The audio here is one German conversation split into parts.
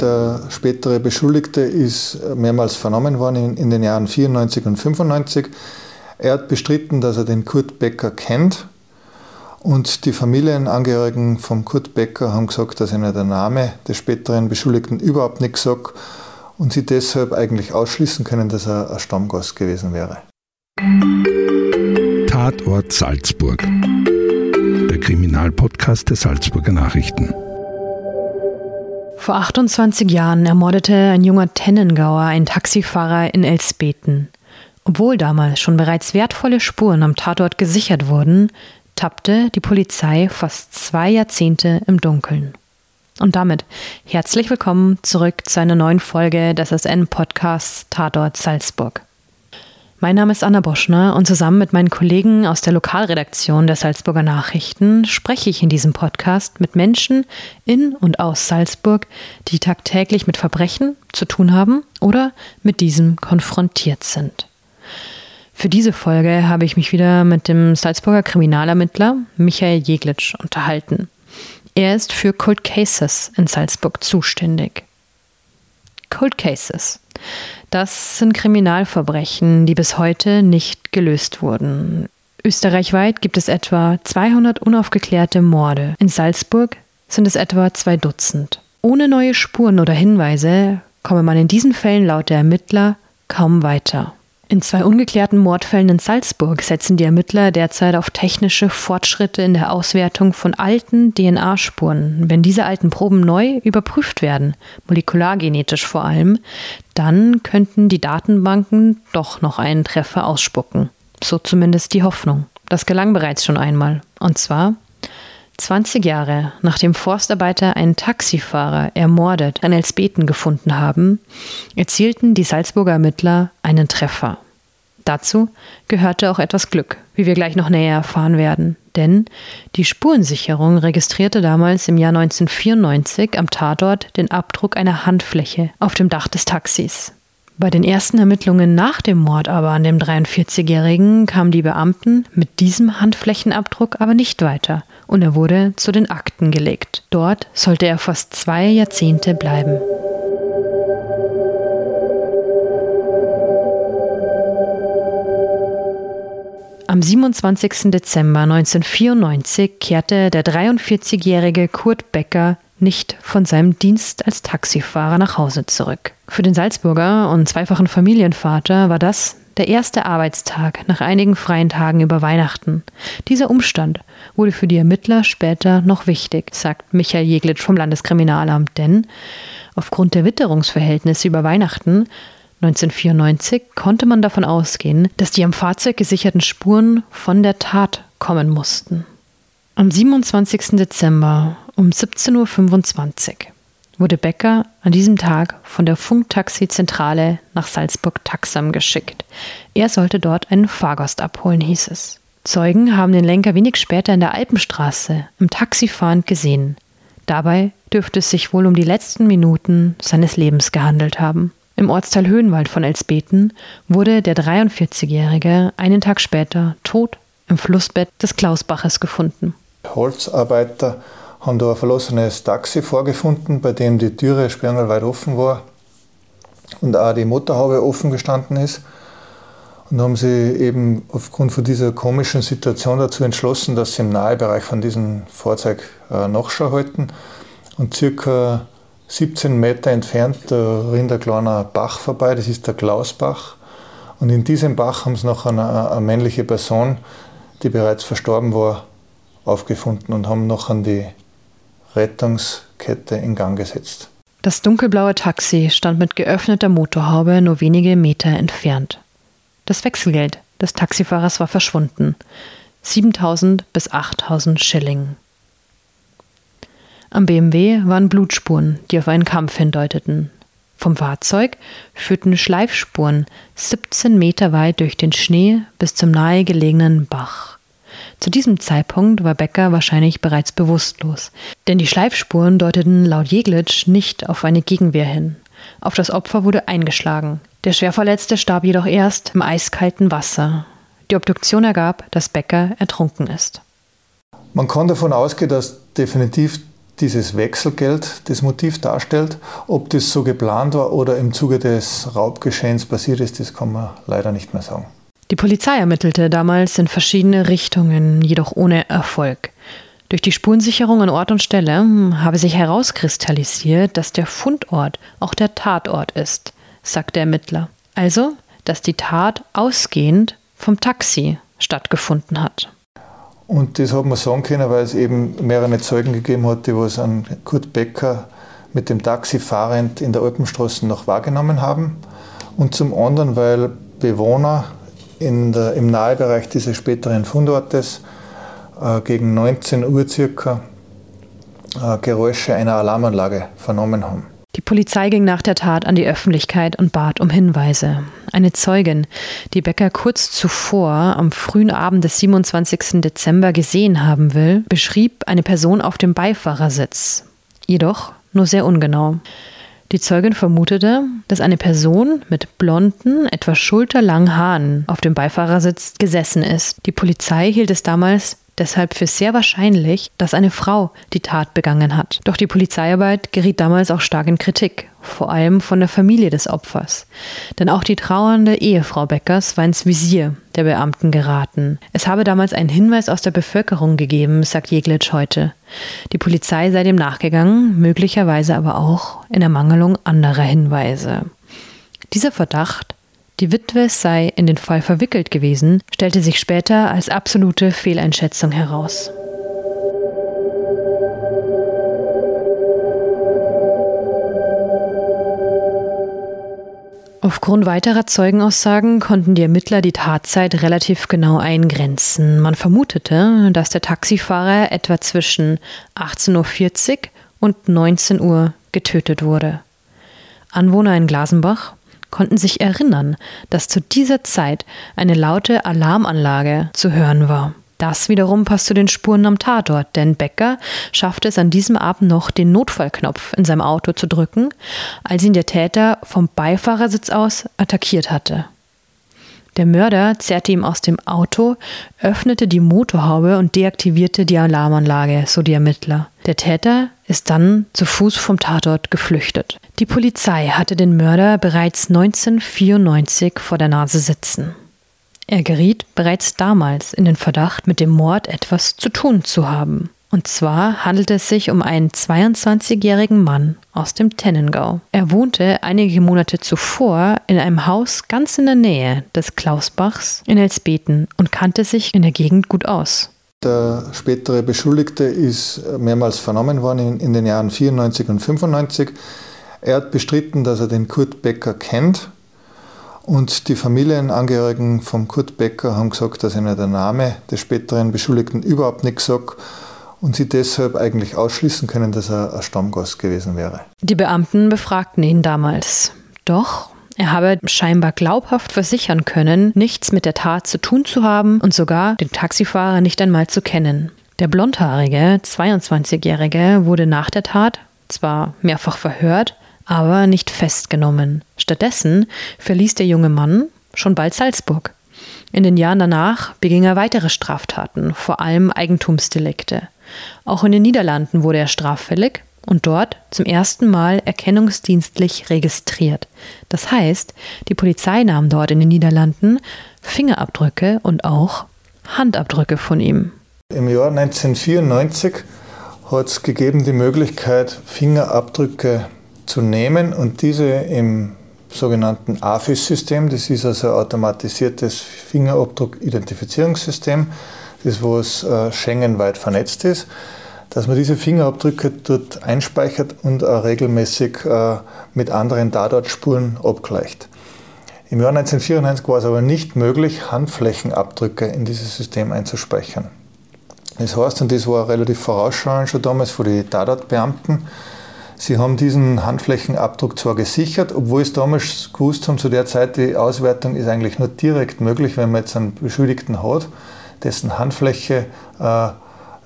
Der spätere Beschuldigte ist mehrmals vernommen worden in, den Jahren 94 und 95. Er hat bestritten, dass er den Kurt Becker kennt. Und die Familienangehörigen von Kurt Becker haben gesagt, dass ihnen der Name des späteren Beschuldigten überhaupt nichts sagt und sie deshalb eigentlich ausschließen können, dass er ein Stammgast gewesen wäre. Tatort Salzburg. Der Kriminalpodcast der Salzburger Nachrichten. Vor 28 Jahren ermordete ein junger Tennengauer einen Taxifahrer in Elsbeten. Obwohl damals schon bereits wertvolle Spuren am Tatort gesichert wurden, tappte die Polizei fast zwei Jahrzehnte im Dunkeln. Und damit herzlich willkommen zurück zu einer neuen Folge des SN-Podcasts Tatort Salzburg. Mein Name ist Anna Boschner und zusammen mit meinen Kollegen aus der Lokalredaktion der Salzburger Nachrichten spreche ich in diesem Podcast mit Menschen in und aus Salzburg, die tagtäglich mit Verbrechen zu tun haben oder mit diesem konfrontiert sind. Für diese Folge habe ich mich wieder mit dem Salzburger Kriminalermittler Michael Jeglitsch unterhalten. Er ist für Cold Cases in Salzburg zuständig. Cold Cases. Das sind Kriminalverbrechen, die bis heute nicht gelöst wurden. Österreichweit gibt es etwa 200 unaufgeklärte Morde. In Salzburg sind es etwa zwei Dutzend. Ohne neue Spuren oder Hinweise komme man in diesen Fällen laut der Ermittler kaum weiter. In zwei ungeklärten Mordfällen in Salzburg setzen die Ermittler derzeit auf technische Fortschritte in der Auswertung von alten DNA-Spuren. Wenn diese alten Proben neu überprüft werden, molekulargenetisch vor allem, dann könnten die Datenbanken doch noch einen Treffer ausspucken. So zumindest die Hoffnung. Das gelang bereits schon einmal. Und zwar 20 Jahre nachdem Forstarbeiter einen Taxifahrer ermordet an Elsbeten gefunden haben, erzielten die Salzburger Ermittler einen Treffer. Dazu gehörte auch etwas Glück, wie wir gleich noch näher erfahren werden. Denn die Spurensicherung registrierte damals im Jahr 1994 am Tatort den Abdruck einer Handfläche auf dem Dach des Taxis. Bei den ersten Ermittlungen nach dem Mord aber an dem 43-Jährigen kamen die Beamten mit diesem Handflächenabdruck aber nicht weiter und er wurde zu den Akten gelegt. Dort sollte er fast zwei Jahrzehnte bleiben. Am 27. Dezember 1994 kehrte der 43-jährige Kurt Becker nicht von seinem Dienst als Taxifahrer nach Hause zurück. Für den Salzburger und zweifachen Familienvater war das der erste Arbeitstag nach einigen freien Tagen über Weihnachten. Dieser Umstand wurde für die Ermittler später noch wichtig, sagt Michael Jeglitsch vom Landeskriminalamt, denn aufgrund der Witterungsverhältnisse über Weihnachten 1994 konnte man davon ausgehen, dass die am Fahrzeug gesicherten Spuren von der Tat kommen mussten. Am 27. Dezember um 17.25 Uhr wurde Becker an diesem Tag von der Funktaxi-Zentrale nach Salzburg-Taxam geschickt. Er sollte dort einen Fahrgast abholen, hieß es. Zeugen haben den Lenker wenig später in der Alpenstraße im Taxi fahrend gesehen. Dabei dürfte es sich wohl um die letzten Minuten seines Lebens gehandelt haben. Im Ortsteil Höhenwald von Elsbeten wurde der 43-Jährige einen Tag später tot im Flussbett des Klausbaches gefunden. Holzarbeiter haben da ein verlassenes Taxi vorgefunden, bei dem die Türe sperrangelweit offen war und auch die Motorhaube offen gestanden ist. Und haben sie eben aufgrund von dieser komischen Situation dazu entschlossen, dass sie im Nahebereich von diesem Fahrzeug äh, Nachschau halten. Und circa 17 Meter entfernt da rinnt ein kleiner Bach vorbei, das ist der Klausbach. Und in diesem Bach haben sie noch eine, eine männliche Person, die bereits verstorben war, aufgefunden und haben noch an die Rettungskette in Gang gesetzt. Das dunkelblaue Taxi stand mit geöffneter Motorhaube nur wenige Meter entfernt. Das Wechselgeld des Taxifahrers war verschwunden. 7000 bis 8000 Schilling. Am BMW waren Blutspuren, die auf einen Kampf hindeuteten. Vom Fahrzeug führten Schleifspuren 17 Meter weit durch den Schnee bis zum nahegelegenen Bach. Zu diesem Zeitpunkt war Becker wahrscheinlich bereits bewusstlos, denn die Schleifspuren deuteten laut Jeglitsch nicht auf eine Gegenwehr hin. Auf das Opfer wurde eingeschlagen. Der Schwerverletzte starb jedoch erst im eiskalten Wasser. Die Obduktion ergab, dass Becker ertrunken ist. Man kann davon ausgehen, dass definitiv dieses Wechselgeld das Motiv darstellt. Ob das so geplant war oder im Zuge des Raubgeschehens passiert ist, das kann man leider nicht mehr sagen. Die Polizei ermittelte damals in verschiedene Richtungen, jedoch ohne Erfolg. Durch die Spurensicherung an Ort und Stelle hm, habe sich herauskristallisiert, dass der Fundort auch der Tatort ist, sagt der Ermittler. Also, dass die Tat ausgehend vom Taxi stattgefunden hat. Und das hat man sagen können, weil es eben mehrere Zeugen gegeben hat, die was an Kurt Becker mit dem Taxi fahrend in der Alpenstraße noch wahrgenommen haben. Und zum anderen, weil Bewohner der, im Nahebereich dieses späteren Fundortes äh, gegen 19 Uhr circa äh, Geräusche einer Alarmanlage vernommen haben. Die Polizei ging nach der Tat an die Öffentlichkeit und bat um Hinweise. Eine Zeugin, die Becker kurz zuvor am frühen Abend des 27. Dezember gesehen haben will, beschrieb eine Person auf dem Beifahrersitz. Jedoch nur sehr ungenau. Die Zeugin vermutete, dass eine Person mit blonden, etwa schulterlangen Haaren auf dem Beifahrersitz gesessen ist. Die Polizei hielt es damals deshalb für sehr wahrscheinlich, dass eine Frau die Tat begangen hat. Doch die Polizeiarbeit geriet damals auch stark in Kritik, vor allem von der Familie des Opfers. Denn auch die trauernde Ehefrau Beckers war ins Visier der Beamten geraten. Es habe damals einen Hinweis aus der Bevölkerung gegeben, sagt Jeglitsch heute. Die Polizei sei dem nachgegangen, möglicherweise aber auch in Ermangelung anderer Hinweise. Dieser Verdacht die Witwe sei in den Fall verwickelt gewesen, stellte sich später als absolute Fehleinschätzung heraus. Aufgrund weiterer Zeugenaussagen konnten die Ermittler die Tatzeit relativ genau eingrenzen. Man vermutete, dass der Taxifahrer etwa zwischen 18.40 Uhr und 19 Uhr getötet wurde. Anwohner in Glasenbach konnten sich erinnern, dass zu dieser Zeit eine laute Alarmanlage zu hören war. Das wiederum passt zu den Spuren am Tatort, denn Becker schaffte es an diesem Abend noch, den Notfallknopf in seinem Auto zu drücken, als ihn der Täter vom Beifahrersitz aus attackiert hatte. Der Mörder zerrte ihm aus dem Auto, öffnete die Motorhaube und deaktivierte die Alarmanlage, so die Ermittler. Der Täter ist dann zu Fuß vom Tatort geflüchtet. Die Polizei hatte den Mörder bereits 1994 vor der Nase sitzen. Er geriet bereits damals in den Verdacht, mit dem Mord etwas zu tun zu haben. Und zwar handelte es sich um einen 22-jährigen Mann aus dem Tennengau. Er wohnte einige Monate zuvor in einem Haus ganz in der Nähe des Klausbachs in Elsbeten und kannte sich in der Gegend gut aus. Der spätere Beschuldigte ist mehrmals vernommen worden in, in den Jahren 94 und 95. Er hat bestritten, dass er den Kurt Becker kennt. Und die Familienangehörigen von Kurt Becker haben gesagt, dass ihnen der Name des späteren Beschuldigten überhaupt nichts sagt und sie deshalb eigentlich ausschließen können, dass er ein Stammgast gewesen wäre. Die Beamten befragten ihn damals. Doch er habe scheinbar glaubhaft versichern können, nichts mit der Tat zu tun zu haben und sogar den Taxifahrer nicht einmal zu kennen. Der blondhaarige, 22-Jährige wurde nach der Tat zwar mehrfach verhört, aber nicht festgenommen. Stattdessen verließ der junge Mann schon bald Salzburg. In den Jahren danach beging er weitere Straftaten, vor allem Eigentumsdelikte. Auch in den Niederlanden wurde er straffällig und dort zum ersten Mal erkennungsdienstlich registriert. Das heißt, die Polizei nahm dort in den Niederlanden Fingerabdrücke und auch Handabdrücke von ihm. Im Jahr 1994 hat es gegeben die Möglichkeit, Fingerabdrücke zu nehmen und diese im sogenannten AFIS-System, das ist also ein automatisiertes Fingerabdruck-Identifizierungssystem, das was äh, Schengen-weit vernetzt ist, dass man diese Fingerabdrücke dort einspeichert und auch regelmäßig äh, mit anderen Tatortspuren abgleicht. Im Jahr 1994 war es aber nicht möglich, Handflächenabdrücke in dieses System einzuspeichern. Das heißt, und das war relativ vorausschauend schon damals für die Tatortbeamten, sie haben diesen Handflächenabdruck zwar gesichert, obwohl es damals gewusst haben, zu der Zeit, die Auswertung ist eigentlich nur direkt möglich, wenn man jetzt einen Beschuldigten hat, dessen Handfläche äh,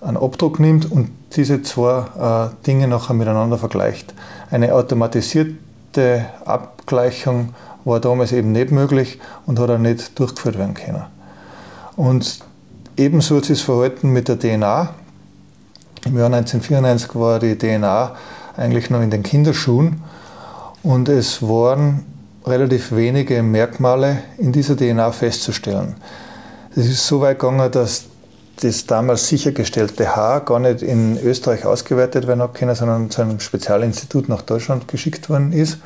einen Abdruck nimmt und diese zwei äh, Dinge nachher miteinander vergleicht. Eine automatisierte Abgleichung war damals eben nicht möglich und hat auch nicht durchgeführt werden können. Und ebenso hat sich das Verhalten mit der DNA. Im Jahr 1994 war die DNA eigentlich noch in den Kinderschuhen und es waren relativ wenige Merkmale in dieser DNA festzustellen. Es ist so weit gegangen, dass das damals sichergestellte Haar gar nicht in Österreich ausgewertet werden können, sondern zu einem Spezialinstitut nach Deutschland geschickt worden ist.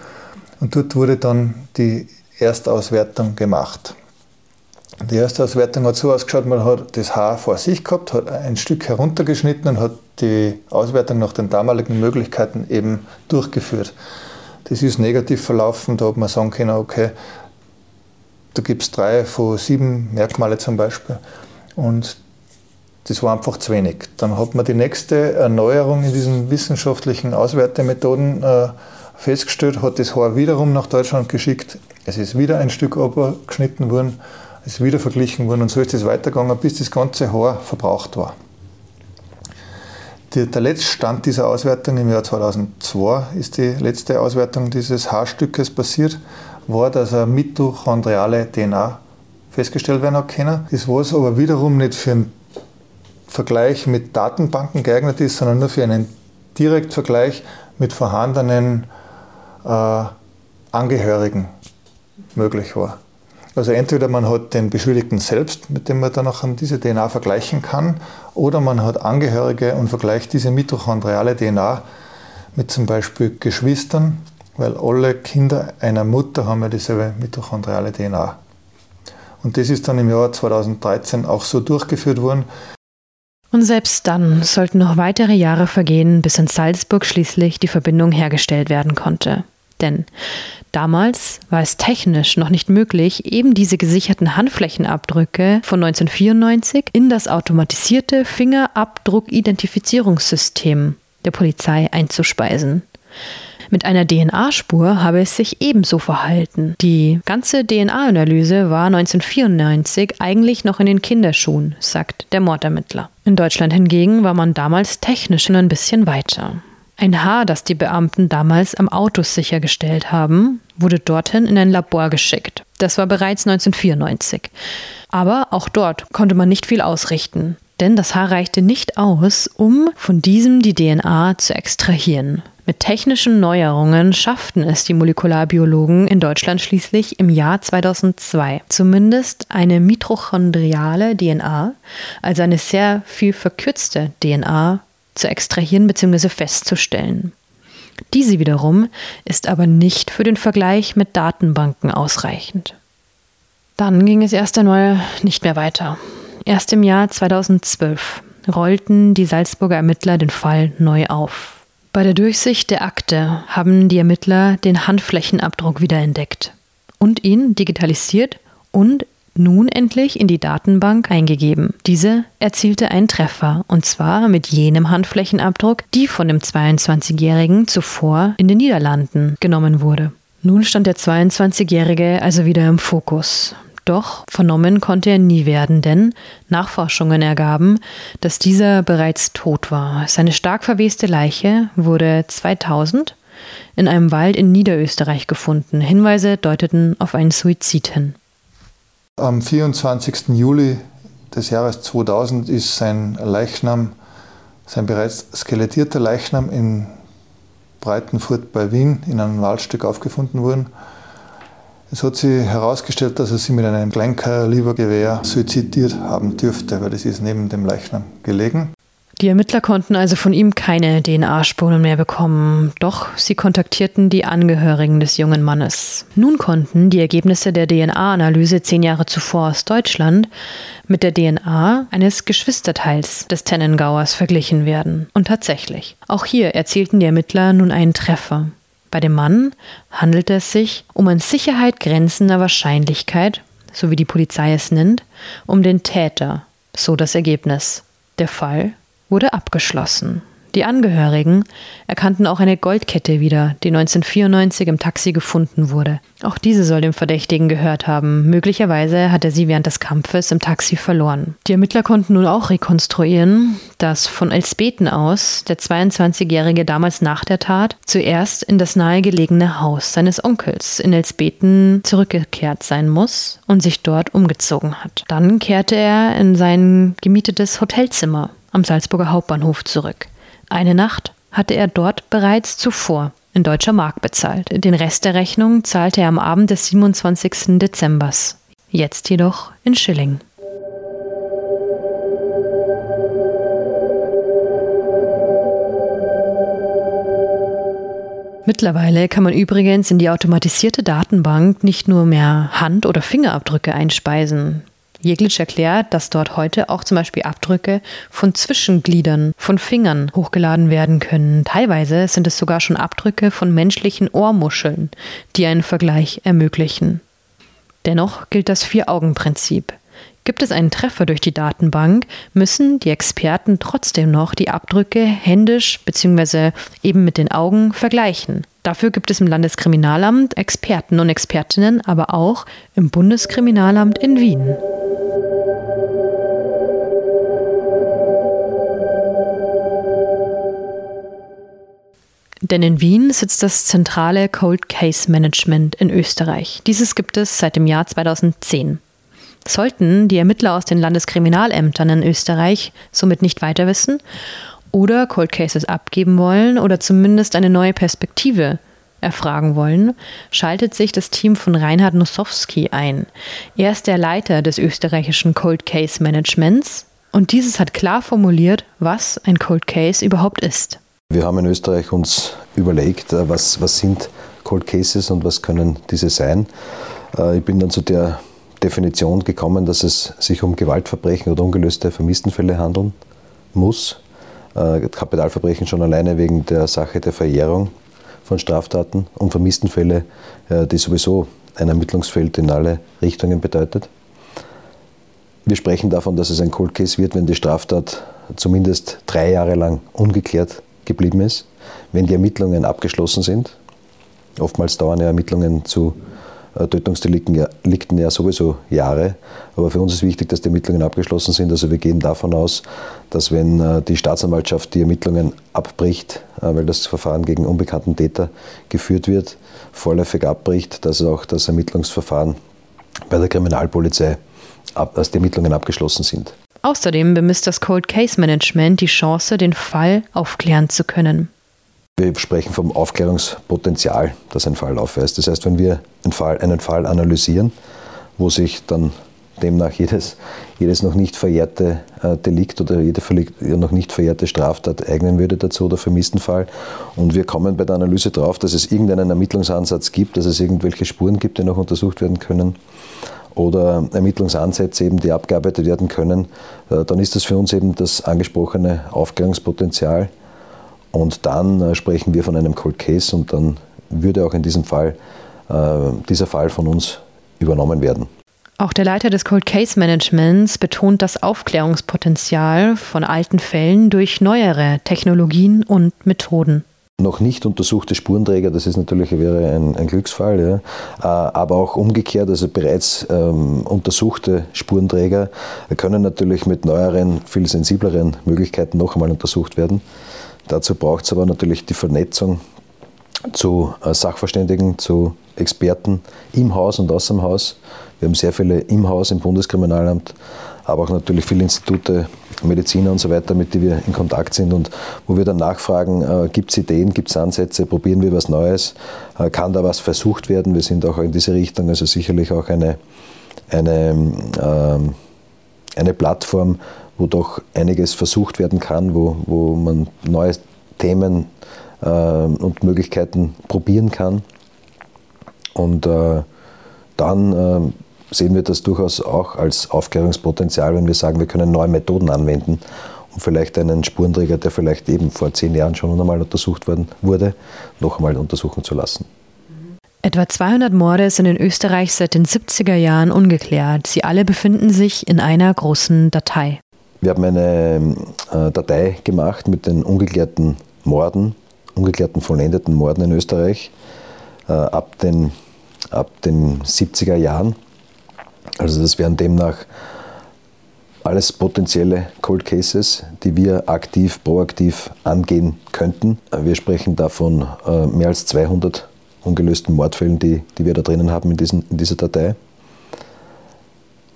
Und dort wurde dann die Erstauswertung gemacht. Die erste Auswertung hat so ausgeschaut, man hat das Haar vor sich gehabt, hat ein Stück heruntergeschnitten und hat die Auswertung nach den damaligen Möglichkeiten eben durchgeführt. Das ist negativ verlaufen, da hat man sagen können, okay, da gibt es drei von sieben Merkmale zum Beispiel. Und das war einfach zu wenig. Dann hat man die nächste Erneuerung in diesen wissenschaftlichen Auswertemethoden äh, festgestellt, hat das Haar wiederum nach Deutschland geschickt. Es ist wieder ein Stück geschnitten worden, es ist wieder verglichen worden und so ist es weitergegangen, bis das ganze Haar verbraucht war. Die, der letzte Stand dieser Auswertung im Jahr 2002 ist die letzte Auswertung dieses Haarstückes passiert, war, dass eine mitochondriale DNA festgestellt werden hat können. Das was aber wiederum nicht für einen Vergleich mit Datenbanken geeignet ist, sondern nur für einen Direktvergleich mit vorhandenen äh, Angehörigen möglich war. Also entweder man hat den Beschuldigten selbst, mit dem man dann auch diese DNA vergleichen kann, oder man hat Angehörige und vergleicht diese mitochondriale DNA mit zum Beispiel Geschwistern, weil alle Kinder einer Mutter haben ja dieselbe mitochondriale DNA. Und das ist dann im Jahr 2013 auch so durchgeführt worden. Und selbst dann sollten noch weitere Jahre vergehen, bis in Salzburg schließlich die Verbindung hergestellt werden konnte. Denn damals war es technisch noch nicht möglich, eben diese gesicherten Handflächenabdrücke von 1994 in das automatisierte Fingerabdruckidentifizierungssystem der Polizei einzuspeisen. Mit einer DNA-Spur habe es sich ebenso verhalten. Die ganze DNA-Analyse war 1994 eigentlich noch in den Kinderschuhen, sagt der Mordermittler. In Deutschland hingegen war man damals technisch schon ein bisschen weiter. Ein Haar, das die Beamten damals am Auto sichergestellt haben, wurde dorthin in ein Labor geschickt. Das war bereits 1994. Aber auch dort konnte man nicht viel ausrichten, denn das Haar reichte nicht aus, um von diesem die DNA zu extrahieren. Mit technischen Neuerungen schafften es die Molekularbiologen in Deutschland schließlich im Jahr 2002, zumindest eine mitochondriale DNA, also eine sehr viel verkürzte DNA, zu extrahieren bzw. festzustellen. Diese wiederum ist aber nicht für den Vergleich mit Datenbanken ausreichend. Dann ging es erst einmal nicht mehr weiter. Erst im Jahr 2012 rollten die Salzburger Ermittler den Fall neu auf. Bei der Durchsicht der Akte haben die Ermittler den Handflächenabdruck wiederentdeckt und ihn digitalisiert und nun endlich in die Datenbank eingegeben. Diese erzielte einen Treffer, und zwar mit jenem Handflächenabdruck, die von dem 22-Jährigen zuvor in den Niederlanden genommen wurde. Nun stand der 22-Jährige also wieder im Fokus. Doch vernommen konnte er nie werden, denn Nachforschungen ergaben, dass dieser bereits tot war. Seine stark verweste Leiche wurde 2000 in einem Wald in Niederösterreich gefunden. Hinweise deuteten auf einen Suizid hin. Am 24. Juli des Jahres 2000 ist sein Leichnam, sein bereits skelettierter Leichnam in Breitenfurt bei Wien in einem Waldstück aufgefunden worden. Es hat sich herausgestellt, dass er sich mit einem Kleinkalibergewehr suizidiert haben dürfte, weil das ist neben dem Leichnam gelegen. Die Ermittler konnten also von ihm keine DNA-Spuren mehr bekommen, doch sie kontaktierten die Angehörigen des jungen Mannes. Nun konnten die Ergebnisse der DNA-Analyse zehn Jahre zuvor aus Deutschland mit der DNA eines Geschwisterteils des Tennengauers verglichen werden. Und tatsächlich, auch hier erzielten die Ermittler nun einen Treffer. Bei dem Mann handelte es sich um an Sicherheit grenzender Wahrscheinlichkeit, so wie die Polizei es nennt, um den Täter, so das Ergebnis. Der Fall wurde abgeschlossen. Die Angehörigen erkannten auch eine Goldkette wieder, die 1994 im Taxi gefunden wurde. Auch diese soll dem Verdächtigen gehört haben. Möglicherweise hat er sie während des Kampfes im Taxi verloren. Die Ermittler konnten nun auch rekonstruieren, dass von Elsbeten aus der 22-Jährige damals nach der Tat zuerst in das nahegelegene Haus seines Onkels in Elsbeten zurückgekehrt sein muss und sich dort umgezogen hat. Dann kehrte er in sein gemietetes Hotelzimmer am Salzburger Hauptbahnhof zurück. Eine Nacht hatte er dort bereits zuvor in deutscher Mark bezahlt. Den Rest der Rechnung zahlte er am Abend des 27. Dezembers. Jetzt jedoch in Schilling. Mittlerweile kann man übrigens in die automatisierte Datenbank nicht nur mehr Hand- oder Fingerabdrücke einspeisen. Jeglitsch erklärt, dass dort heute auch zum Beispiel Abdrücke von Zwischengliedern, von Fingern hochgeladen werden können. Teilweise sind es sogar schon Abdrücke von menschlichen Ohrmuscheln, die einen Vergleich ermöglichen. Dennoch gilt das Vier-Augen-Prinzip. Gibt es einen Treffer durch die Datenbank, müssen die Experten trotzdem noch die Abdrücke händisch bzw. eben mit den Augen vergleichen. Dafür gibt es im Landeskriminalamt Experten und Expertinnen, aber auch im Bundeskriminalamt in Wien. Denn in Wien sitzt das zentrale Cold Case Management in Österreich. Dieses gibt es seit dem Jahr 2010. Sollten die Ermittler aus den Landeskriminalämtern in Österreich somit nicht weiter wissen oder Cold Cases abgeben wollen oder zumindest eine neue Perspektive erfragen wollen, schaltet sich das Team von Reinhard Nussowski ein. Er ist der Leiter des österreichischen Cold Case Managements und dieses hat klar formuliert, was ein Cold Case überhaupt ist. Wir haben in Österreich uns überlegt, äh, was, was sind Cold Cases und was können diese sein. Äh, ich bin dann zu der Definition gekommen, dass es sich um Gewaltverbrechen oder ungelöste Vermisstenfälle handeln muss. Äh, Kapitalverbrechen schon alleine wegen der Sache der Verjährung von Straftaten und Vermisstenfälle, äh, die sowieso ein Ermittlungsfeld in alle Richtungen bedeutet. Wir sprechen davon, dass es ein Cold Case wird, wenn die Straftat zumindest drei Jahre lang ungeklärt geblieben ist, wenn die Ermittlungen abgeschlossen sind. Oftmals dauern ja Ermittlungen zu Tötungsdelikten ja, ja sowieso Jahre. Aber für uns ist wichtig, dass die Ermittlungen abgeschlossen sind. Also wir gehen davon aus, dass wenn äh, die Staatsanwaltschaft die Ermittlungen abbricht, äh, weil das Verfahren gegen unbekannten Täter geführt wird, vorläufig abbricht, dass auch das Ermittlungsverfahren bei der Kriminalpolizei, dass die Ermittlungen abgeschlossen sind. Außerdem bemisst das Cold Case Management die Chance, den Fall aufklären zu können. Wir sprechen vom Aufklärungspotenzial, das ein Fall aufweist. Das heißt, wenn wir einen Fall, einen Fall analysieren, wo sich dann demnach jedes, jedes noch nicht verjährte äh, Delikt oder jede noch nicht verjährte Straftat eignen würde dazu oder vermissten Fall. Und wir kommen bei der Analyse darauf, dass es irgendeinen Ermittlungsansatz gibt, dass es irgendwelche Spuren gibt, die noch untersucht werden können oder Ermittlungsansätze eben, die abgearbeitet werden können, äh, dann ist das für uns eben das angesprochene Aufklärungspotenzial und dann äh, sprechen wir von einem Cold Case und dann würde auch in diesem Fall äh, dieser Fall von uns übernommen werden. Auch der Leiter des Cold Case Managements betont das Aufklärungspotenzial von alten Fällen durch neuere Technologien und Methoden noch nicht untersuchte Spurenträger, das ist natürlich wäre ein, ein Glücksfall, ja. Äh, aber auch umgekehrt, also bereits ähm, untersuchte Spurenträger können natürlich mit neueren, viel sensibleren Möglichkeiten noch einmal untersucht werden. Dazu braucht es aber natürlich die Vernetzung zu äh, Sachverständigen, zu Experten im Haus und außer dem Haus. Wir haben sehr viele im Haus, im Bundeskriminalamt, aber auch natürlich viele Institute, Mediziner und so weiter, mit denen wir in Kontakt sind und wo wir dann nachfragen, äh, gibt es Ideen, gibt es Ansätze, probieren wir was Neues, äh, kann da was versucht werden. Wir sind auch in diese Richtung, also sicherlich auch eine, eine, äh, eine Plattform, wo doch einiges versucht werden kann, wo, wo man neue Themen äh, und Möglichkeiten probieren kann. Und äh, dann äh, sehen wir das durchaus auch als Aufklärungspotenzial, wenn wir sagen, wir können neue Methoden anwenden, um vielleicht einen Spurenträger, der vielleicht eben vor zehn Jahren schon einmal untersucht worden wurde, noch einmal untersuchen zu lassen. Etwa 200 Morde sind in Österreich seit den 70er Jahren ungeklärt. Sie alle befinden sich in einer großen Datei. Wir haben eine äh, Datei gemacht mit den ungeklärten Morden, ungeklärten vollendeten Morden in Österreich äh, ab den, ab den 70er Jahren. Also das wären demnach alles potenzielle Cold Cases, die wir aktiv, proaktiv angehen könnten. Wir sprechen davon äh, mehr als 200 ungelösten Mordfällen, die, die wir da drinnen haben in, diesen, in dieser Datei.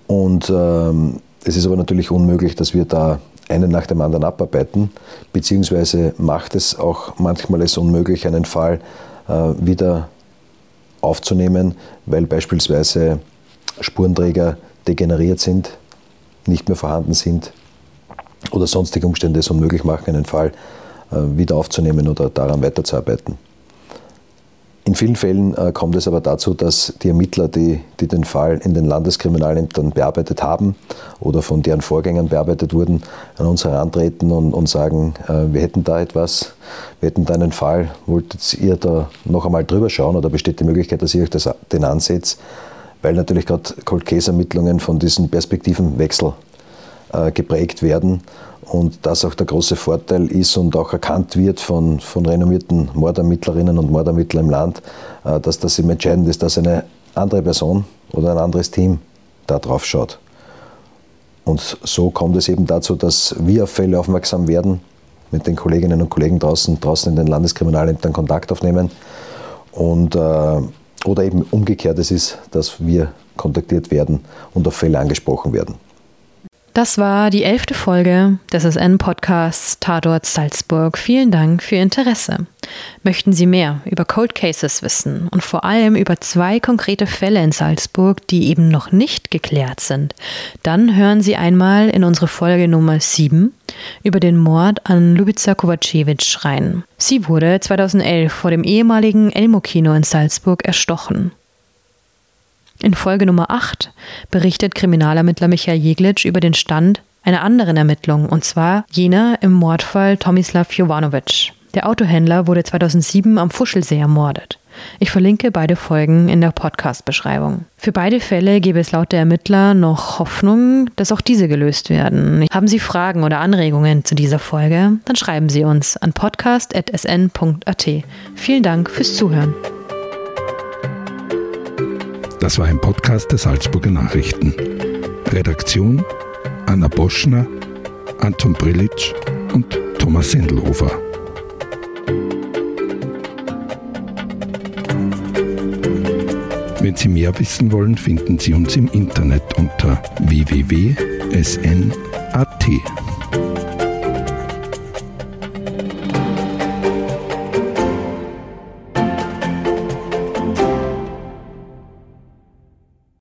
Und ähm, es ist aber natürlich unmöglich, dass wir da einen nach dem anderen abarbeiten, beziehungsweise macht es auch manchmal es unmöglich, einen Fall äh, wieder aufzunehmen, weil beispielsweise Spurenträger degeneriert sind, nicht mehr vorhanden sind oder sonstige Umstände es unmöglich machen, einen Fall äh, wieder aufzunehmen oder daran weiterzuarbeiten. In vielen Fällen äh, kommt es aber dazu, dass die Ermittler, die, die den Fall in den Landeskriminalämtern bearbeitet haben oder von deren Vorgängern bearbeitet wurden, an uns herantreten und, und sagen, äh, wir hätten da etwas, wir hätten da einen Fall, wolltet ihr da noch einmal drüber schauen oder besteht die Möglichkeit, dass ihr euch das, den ansetzt, weil natürlich gerade Cold Case Ermittlungen von diesem Perspektivenwechsel geprägt werden und das auch der große Vorteil ist und auch erkannt wird von, von renommierten Mordermittlerinnen und Mordermittlern im Land, äh, dass das eben entscheidend ist, dass eine andere Person oder ein anderes Team da drauf schaut. Und so kommt es eben dazu, dass wir auf Fälle aufmerksam werden, mit den Kolleginnen und Kollegen draußen, draußen in den Landeskriminalämtern Kontakt aufnehmen und, äh, oder eben umgekehrt es ist, dass wir kontaktiert werden und auf Fälle angesprochen werden. Das war die elfte Folge des SN-Podcasts Tatort Salzburg. Vielen Dank für Ihr Interesse. Möchten Sie mehr über Cold Cases wissen und vor allem über zwei konkrete Fälle in Salzburg, die eben noch nicht geklärt sind, dann hören Sie einmal in unsere Folge Nummer 7 über den Mord an Lubica Kovacevic rein. Sie wurde 2011 vor dem ehemaligen Elmo-Kino in Salzburg erstochen. In Folge Nummer 8 berichtet Kriminalermittler Michael Jeglitsch über den Stand einer anderen Ermittlung, und zwar jener im Mordfall Tomislav Jovanovic. Der Autohändler wurde 2007 am Fuschelsee ermordet. Ich verlinke beide Folgen in der Podcast-Beschreibung. Für beide Fälle gäbe es laut der Ermittler noch Hoffnung, dass auch diese gelöst werden. Haben Sie Fragen oder Anregungen zu dieser Folge? Dann schreiben Sie uns an podcast.sn.at. Vielen Dank fürs Zuhören. Das war ein Podcast der Salzburger Nachrichten. Redaktion Anna Boschner, Anton Brillitsch und Thomas Sendelhofer. Wenn Sie mehr wissen wollen, finden Sie uns im Internet unter www.sn.at.